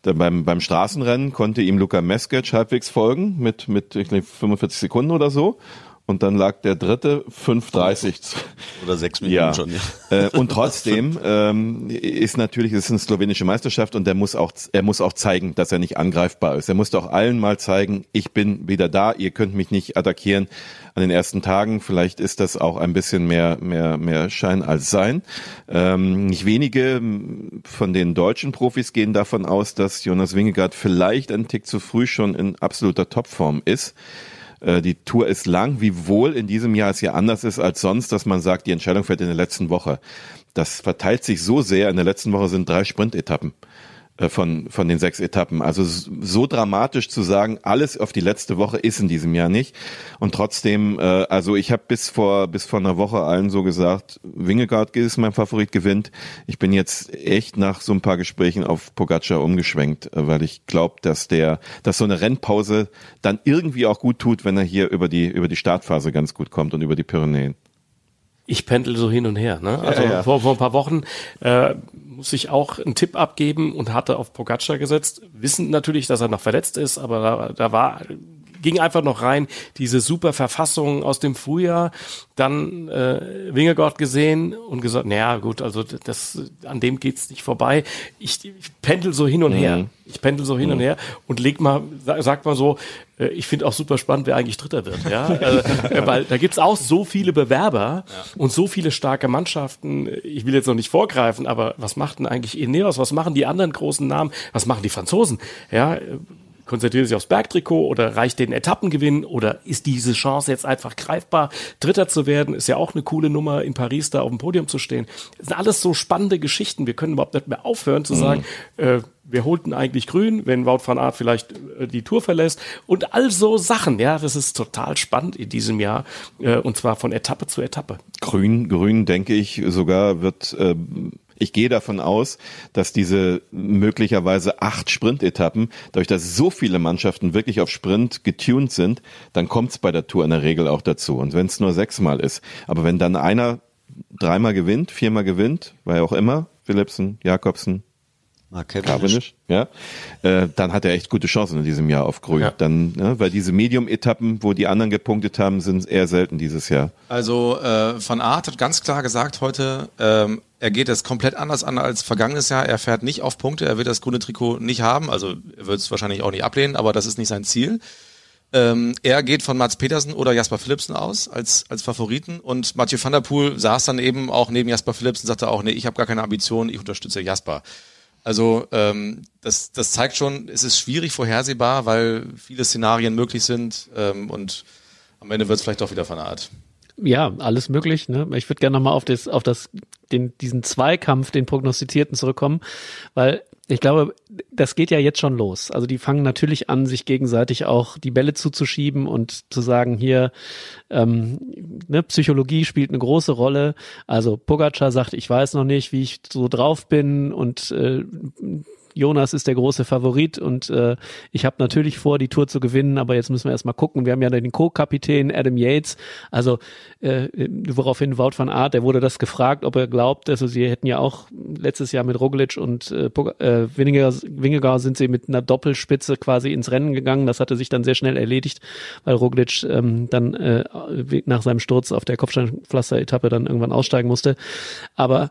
beim, beim Straßenrennen konnte ihm Luka Meskic halbwegs folgen mit, mit ich glaube, 45 Sekunden oder so. Und dann lag der dritte 5,30. Oder sechs Minuten ja. schon, ja. Äh, und trotzdem ähm, ist natürlich, es ist eine slowenische Meisterschaft und der muss auch, er muss auch zeigen, dass er nicht angreifbar ist. Er muss doch allen mal zeigen, ich bin wieder da, ihr könnt mich nicht attackieren an den ersten Tagen. Vielleicht ist das auch ein bisschen mehr, mehr, mehr Schein als Sein. Ähm, nicht wenige von den deutschen Profis gehen davon aus, dass Jonas Wingegaard vielleicht ein Tick zu früh schon in absoluter Topform ist. Äh, die Tour ist lang, wiewohl in diesem Jahr es ja anders ist als sonst, dass man sagt, die Entscheidung fällt in der letzten Woche. Das verteilt sich so sehr. In der letzten Woche sind drei Sprintetappen äh, von, von den sechs Etappen. Also so dramatisch zu sagen, alles auf die letzte Woche ist in diesem Jahr nicht. Und trotzdem, äh, also ich habe bis vor bis vor einer Woche allen so gesagt, Wingegaard ist mein Favorit, gewinnt. Ich bin jetzt echt nach so ein paar Gesprächen auf Pogacar umgeschwenkt, äh, weil ich glaube, dass der, dass so eine Rennpause dann irgendwie auch gut tut, wenn er hier über die über die Startphase ganz gut kommt und über die Pyrenäen. Ich pendel so hin und her. Ne? Also Ja, ja. Vor, vor ein paar Wochen äh, muss ich auch einen Tipp abgeben und hatte auf Pogacar gesetzt, wissend natürlich, dass er noch verletzt ist, aber da, da war ging einfach noch rein diese super Verfassung aus dem Frühjahr, dann äh, Wingegaard gesehen und gesagt, naja gut, also das an dem geht's nicht vorbei. Ich, ich pendel so hin und her. Mhm. Ich pendel so hin und her und leg mal, sag, sag mal so, äh, ich finde auch super spannend, wer eigentlich Dritter wird. Ja? *laughs* äh, weil da gibt's auch so viele Bewerber und so viele starke Mannschaften. Ich will jetzt noch nicht vorgreifen, aber was macht denn eigentlich Ineos? Was machen die anderen großen Namen? Was machen die Franzosen? Ja, äh, konzentriert sich aufs Bergtrikot oder reicht den Etappengewinn oder ist diese Chance jetzt einfach greifbar, Dritter zu werden? Ist ja auch eine coole Nummer, in Paris da auf dem Podium zu stehen. Das sind alles so spannende Geschichten. Wir können überhaupt nicht mehr aufhören zu Mhm. sagen, äh, wir holten eigentlich grün, wenn Wout van Aert vielleicht äh, die Tour verlässt und all so Sachen. Ja, das ist total spannend in diesem Jahr äh, und zwar von Etappe zu Etappe. Grün, grün denke ich sogar wird, äh, ich gehe davon aus, dass diese möglicherweise acht Sprintetappen, dadurch, dass so viele Mannschaften wirklich auf Sprint getuned sind, dann kommt es bei der Tour in der Regel auch dazu. Und wenn es nur sechsmal ist, aber wenn dann einer dreimal gewinnt, viermal gewinnt, war auch immer, Philipsen, Jakobsen, Cavendish, ja, äh, dann hat er echt gute Chancen in diesem Jahr auf Grün. Dann, ne, weil diese Medium-Etappen, wo die anderen gepunktet haben, sind eher selten dieses Jahr. Also äh, Van Aert hat ganz klar gesagt heute, ähm, er geht es komplett anders an als vergangenes Jahr. Er fährt nicht auf Punkte, er wird das grüne Trikot nicht haben. Also er wird es wahrscheinlich auch nicht ablehnen, aber das ist nicht sein Ziel. Ähm, er geht von Mats Petersen oder Jasper Philipsen aus als, als Favoriten und Mathieu van der Poel saß dann eben auch neben Jasper Philipsen und sagte auch, nee, ich habe gar keine Ambitionen, ich unterstütze Jasper. Also ähm, das, das zeigt schon, es ist schwierig vorhersehbar, weil viele Szenarien möglich sind ähm, und am Ende wird es vielleicht doch wieder Van Aert. Ja, alles möglich. Ne? Ich würde gerne nochmal auf, das, auf das, den, diesen Zweikampf, den prognostizierten zurückkommen, weil ich glaube, das geht ja jetzt schon los. Also die fangen natürlich an, sich gegenseitig auch die Bälle zuzuschieben und zu sagen, hier, ähm, ne, Psychologie spielt eine große Rolle. Also Pogacar sagt, ich weiß noch nicht, wie ich so drauf bin und äh, Jonas ist der große Favorit und äh, ich habe natürlich vor, die Tour zu gewinnen, aber jetzt müssen wir erstmal gucken. Wir haben ja den Co-Kapitän Adam Yates, also äh, woraufhin Wout van Aert, der wurde das gefragt, ob er glaubt, also sie hätten ja auch letztes Jahr mit Roglic und äh, äh, Wingegaard, Wingegaard sind sie mit einer Doppelspitze quasi ins Rennen gegangen. Das hatte sich dann sehr schnell erledigt, weil Roglic ähm, dann äh, nach seinem Sturz auf der Kopfsteinpflaster-Etappe dann irgendwann aussteigen musste. Aber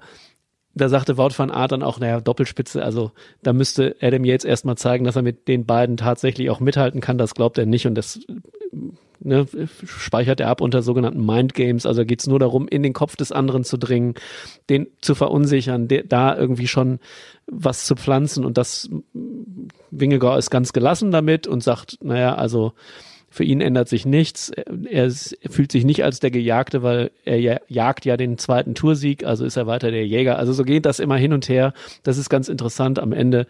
da sagte Wout van Aert dann auch, naja, Doppelspitze, also da müsste Adam Yates erstmal zeigen, dass er mit den beiden tatsächlich auch mithalten kann. Das glaubt er nicht und das ne, speichert er ab unter sogenannten Mind Games. Also geht's nur darum, in den Kopf des anderen zu dringen, den zu verunsichern, de, da irgendwie schon was zu pflanzen und das Wingegaard ist ganz gelassen damit und sagt, naja, also für ihn ändert sich nichts. Er, fühlt sich nicht als der Gejagte, weil er ja, jagt ja den zweiten Toursieg, also ist er weiter der Jäger. Also so geht das immer hin und her. Das ist ganz interessant. Am Ende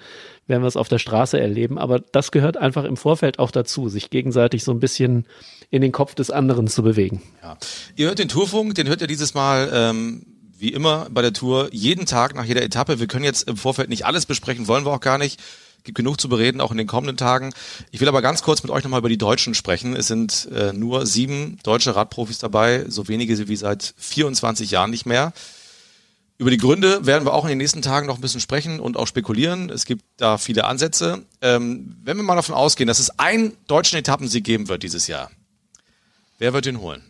werden wir es auf der Straße erleben. Aber das gehört einfach im Vorfeld auch dazu, sich gegenseitig so ein bisschen in den Kopf des anderen zu bewegen. Ja. Ihr hört den Tourfunk, den hört ihr dieses Mal ähm, wie immer bei der Tour jeden Tag nach jeder Etappe. Wir können jetzt im Vorfeld nicht alles besprechen, wollen wir auch gar nicht. Gibt genug zu bereden, auch in den kommenden Tagen. Ich will aber ganz kurz mit euch nochmal über die Deutschen sprechen. Es sind äh, nur sieben deutsche Radprofis dabei, so wenige wie seit 24 Jahren nicht mehr. Über die Gründe werden wir auch in den nächsten Tagen noch ein bisschen sprechen und auch spekulieren. Es gibt da viele Ansätze. Ähm, wenn wir mal davon ausgehen, dass es einen deutschen Etappensieg geben wird dieses Jahr, wer wird den holen?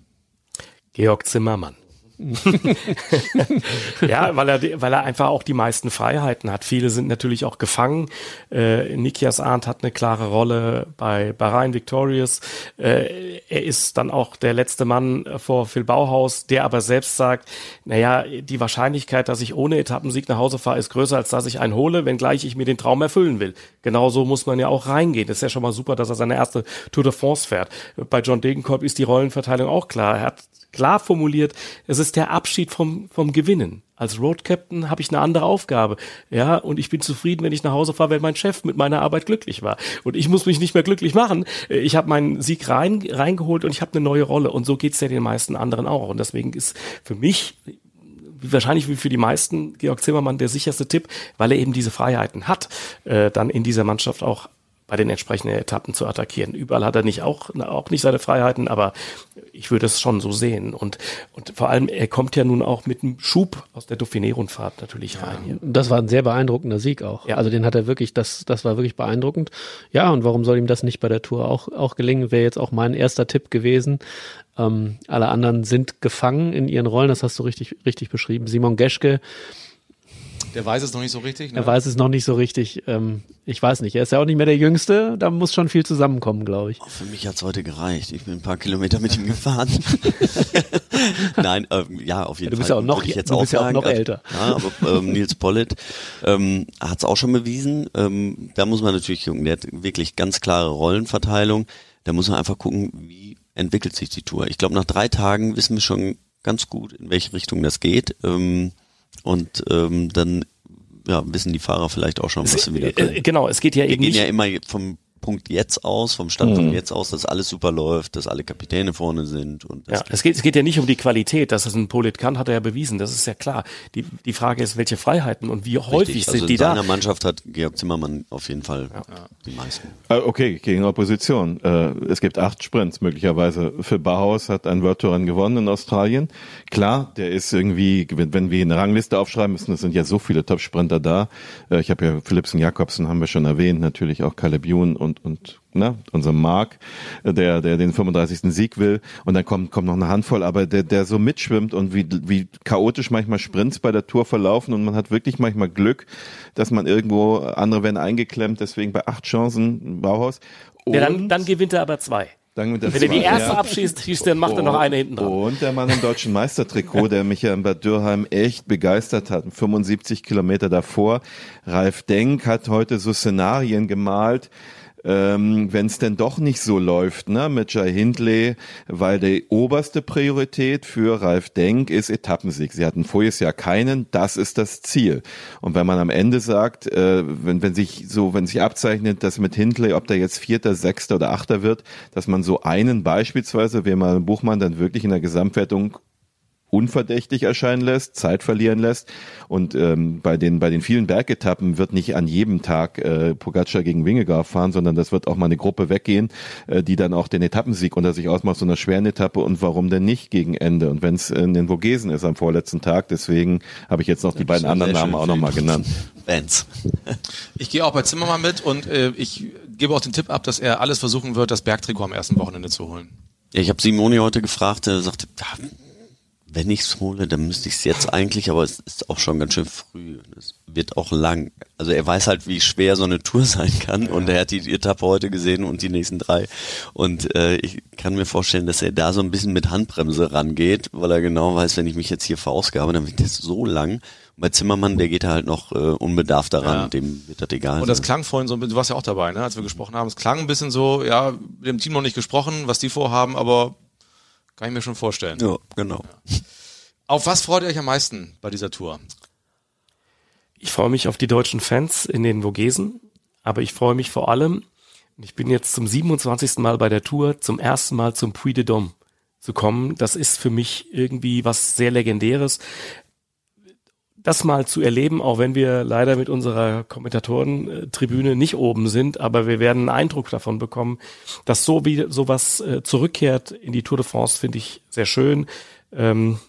Georg Zimmermann. *laughs* ja, weil er, weil er einfach auch die meisten Freiheiten hat. Viele sind natürlich auch gefangen. Äh, Nikias Arndt hat eine klare Rolle bei Bahrain Victorious. Äh, er ist dann auch der letzte Mann vor Phil Bauhaus, der aber selbst sagt, naja, die Wahrscheinlichkeit, dass ich ohne Etappensieg nach Hause fahre, ist größer, als dass ich einen hole, wenngleich ich mir den Traum erfüllen will. Genauso muss man ja auch reingehen. Das ist ja schon mal super, dass er seine erste Tour de France fährt. Bei John Degenkolb ist die Rollenverteilung auch klar. Er hat klar formuliert, es ist der Abschied vom, vom Gewinnen. Als Road Captain habe ich eine andere Aufgabe. Ja, und ich bin zufrieden, wenn ich nach Hause fahre, wenn mein Chef mit meiner Arbeit glücklich war. Und ich muss mich nicht mehr glücklich machen. Ich habe meinen Sieg rein, reingeholt und ich habe eine neue Rolle. Und so geht's ja den meisten anderen auch. Und deswegen ist für mich wahrscheinlich wie für die meisten Georg Zimmermann der sicherste Tipp, weil er eben diese Freiheiten hat, äh, dann in dieser Mannschaft auch bei den entsprechenden Etappen zu attackieren. Überall hat er nicht auch, auch nicht seine Freiheiten, aber ich würde es schon so sehen. Und, und vor allem, er kommt ja nun auch mit einem Schub aus der Dauphiné-Rundfahrt natürlich rein. Hier. Das war ein sehr beeindruckender Sieg auch. Ja. Also den hat er wirklich, das, das war wirklich beeindruckend. Ja, und warum soll ihm das nicht bei der Tour auch, auch gelingen? Wäre jetzt auch mein erster Tipp gewesen. Ähm, alle anderen sind gefangen in ihren Rollen, das hast du richtig, richtig beschrieben. Simon Geschke, der weiß es noch nicht so richtig. Ne? Er weiß es noch nicht so richtig. Ähm, ich weiß nicht. Er ist ja auch nicht mehr der Jüngste. Da muss schon viel zusammenkommen, glaube ich. Oh, für mich hat's heute gereicht. Ich bin ein paar Kilometer mit ihm gefahren. *laughs* Nein, ähm, ja, auf jeden du bist Fall. Ja auch noch, jetzt du bist ja auch noch älter. Ja, aber ähm, Nils Pollitt ähm, hat's auch schon bewiesen. Ähm, da muss man natürlich gucken. Der hat wirklich ganz klare Rollenverteilung. Da muss man einfach gucken, wie entwickelt sich die Tour. Ich glaube, nach drei Tagen wissen wir schon ganz gut, in welche Richtung das geht. Ähm, und ähm, dann ja, wissen die Fahrer vielleicht auch schon, was sie wieder können. Äh, genau, es geht ja Wir eben gehen nicht. ja immer vom Punkt jetzt aus, vom Stand Mhm. jetzt aus, dass alles super läuft, dass alle Kapitäne vorne sind und das Ja, es geht, es geht ja nicht um die Qualität, dass es ein Polit kann, hat er ja bewiesen, das ist ja klar. Die, die Frage ist, welche Freiheiten und wie häufig Richtig. sind also die in seiner da? Mannschaft hat Georg Zimmermann auf jeden Fall die meisten. Äh, Okay, gegen Opposition. Äh, Es gibt acht Sprints möglicherweise. Phil Bauhaus hat ein World Tour Rennen gewonnen in Australien. Klar, der ist irgendwie, wenn wenn wir eine Rangliste aufschreiben müssen, es sind ja so viele Top-Sprinter da. Äh, Ich habe ja Philipsen Jakobsen haben wir schon erwähnt, natürlich auch Caleb Ewan und und ne, unser Mark, der der den 35. Sieg will. Und dann kommt kommt noch eine Handvoll, aber der der so mitschwimmt und wie wie chaotisch manchmal Sprints bei der Tour verlaufen und man hat wirklich manchmal Glück, dass man irgendwo andere werden eingeklemmt. Deswegen bei acht Chancen Bauhaus. Ja, dann, dann gewinnt er aber zwei. Der Wenn er die erste ja. abschießt, schießt, dann macht er noch eine hinten dran. Und der Mann im deutschen Meistertrikot, der mich ja in Bad Dürheim echt begeistert hat, 75 Kilometer davor. Ralf Denk hat heute so Szenarien gemalt, ähm, wenn es denn doch nicht so läuft, ne, mit Jai Hindley, weil die oberste Priorität für Ralf Denk ist Etappensieg. Sie hatten voriges Jahr keinen, das ist das Ziel. Und wenn man am Ende sagt, äh, wenn, wenn sich so, wenn sich abzeichnet, dass mit Hindley, ob der jetzt Vierter, Sechster oder Achter wird, dass man so einen beispielsweise, wie man Buchmann dann wirklich in der Gesamtwertung unverdächtig erscheinen lässt, Zeit verlieren lässt. Und ähm, bei den bei den vielen Bergetappen wird nicht an jedem Tag äh, Pogacar gegen Wingegaard fahren, sondern das wird auch mal eine Gruppe weggehen, äh, die dann auch den Etappensieg unter sich ausmacht, so einer schweren Etappe. Und warum denn nicht gegen Ende? Und wenn es in den Vogesen ist am vorletzten Tag, deswegen habe ich jetzt noch die beiden anderen Namen auch nochmal genannt. Bands. Ich gehe auch bei Zimmermann mit und äh, ich gebe auch den Tipp ab, dass er alles versuchen wird, das Bergtrikot am ersten Wochenende zu holen. Ja, ich habe Simone heute gefragt, er sagte, ja, wenn ich's hole, dann müsste ich's jetzt eigentlich, aber es ist auch schon ganz schön früh. Es wird auch lang. Also er weiß halt, wie schwer so eine Tour *laughs* sein kann und er hat die Etappe heute gesehen und die nächsten drei. Und äh, ich kann mir vorstellen, dass er da so ein bisschen mit Handbremse rangeht, weil er genau weiß, wenn ich mich jetzt hier verausgabe, dann wird das so lang. Und bei Zimmermann, der geht halt noch äh, unbedarft daran, Ja. dem wird das egal Und das sein. klang vorhin so, du warst ja auch dabei, ne, als wir gesprochen haben. Es klang ein bisschen so, ja, mit dem Team noch nicht gesprochen, was die vorhaben, aber kann ich mir schon vorstellen. Ja, genau. Auf was freut ihr euch am meisten bei dieser Tour? Ich freue mich auf die deutschen Fans in den Vogesen, aber ich freue mich vor allem, und ich bin jetzt zum 27. Mal bei der Tour, zum ersten Mal zum Puy de Dôme zu kommen. Das ist für mich irgendwie was sehr Legendäres. Das mal zu erleben, auch wenn wir leider mit unserer Kommentatorentribüne nicht oben sind, aber wir werden einen Eindruck davon bekommen, dass so wie sowas äh, zurückkehrt in die Tour de France, finde ich sehr schön. Ähm,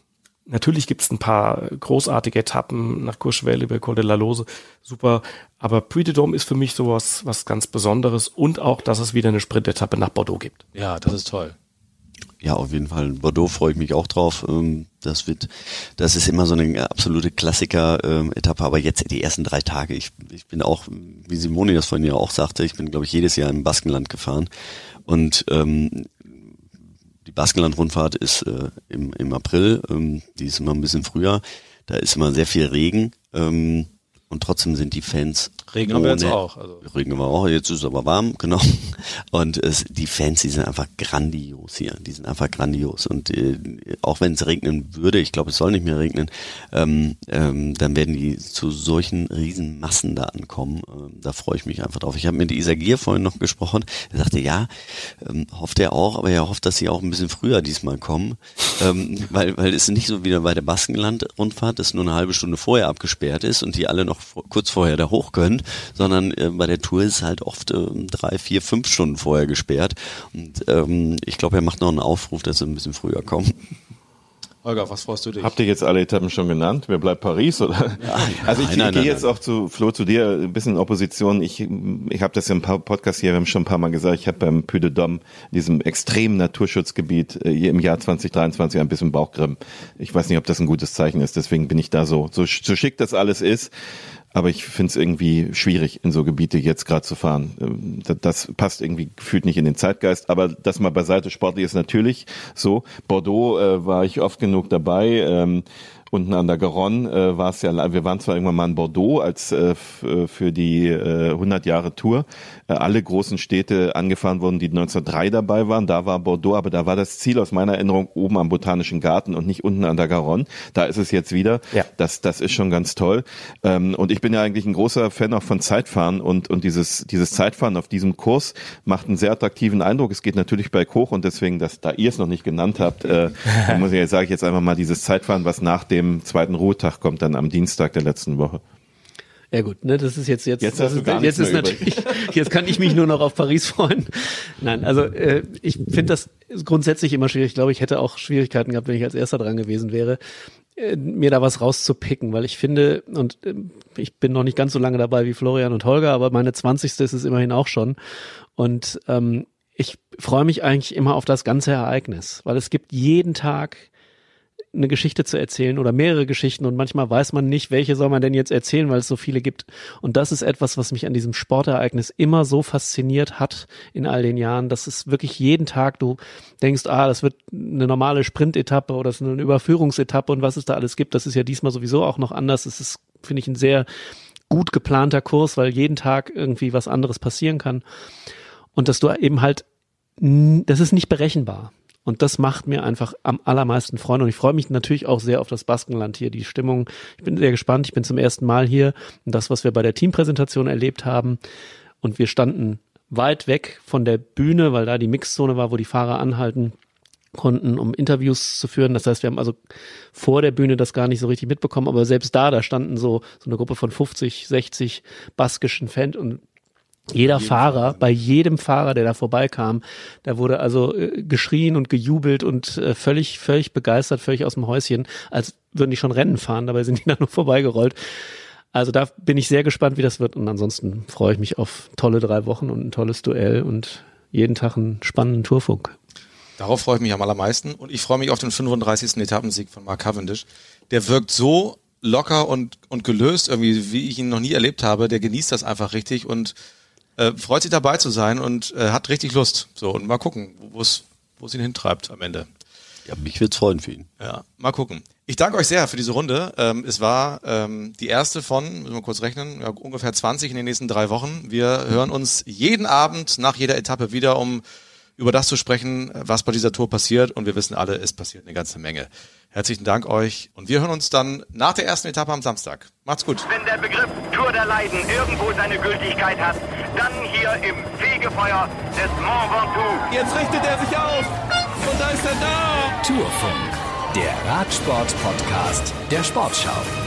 Natürlich gibt's ein paar großartige Etappen nach Courchevel über Col de la Lose, super. Aber Puy de Dôme ist für mich sowas was ganz Besonderes und auch, dass es wieder eine Sprintetappe nach Bordeaux gibt. Ja, das ist toll. Ja, auf jeden Fall. Bordeaux freue ich mich auch drauf. Ähm, das wird, das ist immer so eine absolute Klassiker-Etappe. Aber jetzt die ersten drei Tage. Ich, ich bin auch, wie Simone das vorhin ja auch sagte, ich bin, glaube ich, jedes Jahr im Baskenland gefahren. Und ähm, die Baskenland-Rundfahrt ist äh, im, im April. Ähm, die ist immer ein bisschen früher. Da ist immer sehr viel Regen. Ähm, und trotzdem sind die Fans. Regen haben wir jetzt auch. Also. Regen haben wir auch, jetzt ist es aber warm, *laughs* genau. Und es, die Fans, die sind einfach grandios hier. Die sind einfach grandios. Und äh, auch wenn es regnen würde, ich glaube, es soll nicht mehr regnen, ähm, ähm, dann werden die zu solchen Riesenmassen da ankommen. Ähm, da freue ich mich einfach drauf. Ich habe mit Isa Gier vorhin noch gesprochen. Er sagte, ja, ähm, hofft er auch, aber er hofft, dass sie auch ein bisschen früher diesmal kommen. ähm, weil, weil es nicht so wie bei der Baskenland-Rundfahrt, das nur eine halbe Stunde vorher abgesperrt ist und die alle noch kurz vorher da hoch können, sondern äh, bei der Tour ist halt oft äh, drei, vier, fünf Stunden vorher gesperrt. Und ähm, ich glaube, er macht noch einen Aufruf, dass sie ein bisschen früher kommen. Holger, was freust du dich? Habt ihr jetzt alle Etappen schon genannt? Wer bleibt Paris? Oder? Ja, also ich, gehe nein, jetzt nein. auch zu Flo, zu dir, ein bisschen in Opposition. Ich, ich habe das ja im Podcast hier, wir haben schon ein paar Mal gesagt, ich habe beim Puy de Dôme, diesem extremen Naturschutzgebiet, äh, hier im Jahr 2023 ein bisschen Bauchgrimm. Ich weiß nicht, ob das ein gutes Zeichen ist, deswegen bin ich da so, so, so schick das alles ist. Aber ich finde es irgendwie schwierig, in so Gebiete jetzt gerade zu fahren. Ähm, Das, passt irgendwie gefühlt nicht in den Zeitgeist. Aber das mal beiseite, sportlich ist natürlich so. Bordeaux äh, war ich oft genug dabei. Ähm, unten an der Garonne äh, war es ja, wir waren zwar irgendwann mal in Bordeaux als äh, äh, für die äh, 100 Jahre Tour. Äh, alle großen Städte angefahren wurden, die 1903 dabei waren. Da war Bordeaux, aber da war das Ziel aus meiner Erinnerung oben am Botanischen Garten und nicht unten an der Garonne. Da ist es jetzt wieder. Ja. Das, das ist schon ganz toll. Ähm, und ich bin ja eigentlich ein großer Fan auch von Zeitfahren und, und dieses, dieses Zeitfahren auf diesem Kurs macht einen sehr attraktiven Eindruck. Es geht natürlich berghoch und deswegen, dass, da ihr es noch nicht genannt habt, äh, *laughs* da muss ich jetzt, sage ich jetzt einfach mal dieses Zeitfahren, was nach dem zweiten Ruhetag kommt, dann am Dienstag der letzten Woche. Ja gut, ne, das ist jetzt jetzt Jetzt das ist, jetzt ist natürlich *laughs* jetzt kann ich mich nur noch auf Paris freuen. Nein, also äh, ich finde das grundsätzlich immer schwierig. Ich glaube, ich hätte auch Schwierigkeiten gehabt, wenn ich als erster dran gewesen wäre, äh, mir da was rauszupicken, weil ich finde und äh, ich bin noch nicht ganz so lange dabei wie Florian und Holger, aber meine 20. ist es immerhin auch schon und ähm, ich freue mich eigentlich immer auf das ganze Ereignis, weil es gibt jeden Tag eine Geschichte zu erzählen oder mehrere Geschichten und manchmal weiß man nicht, welche soll man denn jetzt erzählen, weil es so viele gibt. Und das ist etwas, was mich an diesem Sportereignis immer so fasziniert hat in all den Jahren, dass es wirklich jeden Tag du denkst, ah, das wird eine normale Sprintetappe oder es ist eine Überführungsetappe und was es da alles gibt. Das ist ja diesmal sowieso auch noch anders. Es ist, finde ich, ein sehr gut geplanter Kurs, weil jeden Tag irgendwie was anderes passieren kann. Und dass du eben halt, das ist nicht berechenbar. Und das macht mir einfach am allermeisten Freude. Und ich freue mich natürlich auch sehr auf das Baskenland hier. Die Stimmung, ich bin sehr gespannt. Ich bin zum ersten Mal hier. Und das, was wir bei der Teampräsentation erlebt haben. Und wir standen weit weg von der Bühne, weil da die Mixzone war, wo die Fahrer anhalten konnten, um Interviews zu führen. Das heißt, wir haben also vor der Bühne das gar nicht so richtig mitbekommen, aber selbst da, da standen so, so eine Gruppe von 50, 60 baskischen Fans und jeder Fahrer, bei jedem Fahrer, der da vorbeikam, da wurde also äh, geschrien und gejubelt und äh, völlig, völlig begeistert, völlig aus dem Häuschen, als würden die schon Rennen fahren, dabei sind die *laughs* da nur vorbeigerollt. Also da bin ich sehr gespannt, wie das wird. Und ansonsten freue ich mich auf tolle drei Wochen und ein tolles Duell und jeden Tag einen spannenden Tourfunk. Darauf freue ich mich am allermeisten und ich freue mich auf den 35. Etappensieg von Mark Cavendish. Der wirkt so locker und, und gelöst irgendwie, wie ich ihn noch nie erlebt habe. Der genießt das einfach richtig und äh, freut sich dabei zu sein und äh, hat richtig Lust. So, und mal gucken, wo es wo es ihn hintreibt am Ende. Ja, mich wird's freuen für ihn. Ja, mal gucken. Ich danke euch sehr für diese Runde. Ähm, es war ähm, die erste von, müssen wir kurz rechnen, ja, ungefähr 20 in den nächsten drei Wochen. Wir hören uns jeden Abend nach jeder Etappe wieder, um über das zu sprechen, was bei dieser Tour passiert. Und wir wissen alle, es passiert eine ganze Menge. Herzlichen Dank euch. Und wir hören uns dann nach der ersten Etappe am Samstag. Macht's gut. Wenn der Begriff Tour der Leiden irgendwo seine Gültigkeit hat, dann hier im Fegefeuer des Mont Ventoux. Jetzt richtet er sich auf. Und da ist er da. Tourfunk, der Radsport-Podcast der Sportschau.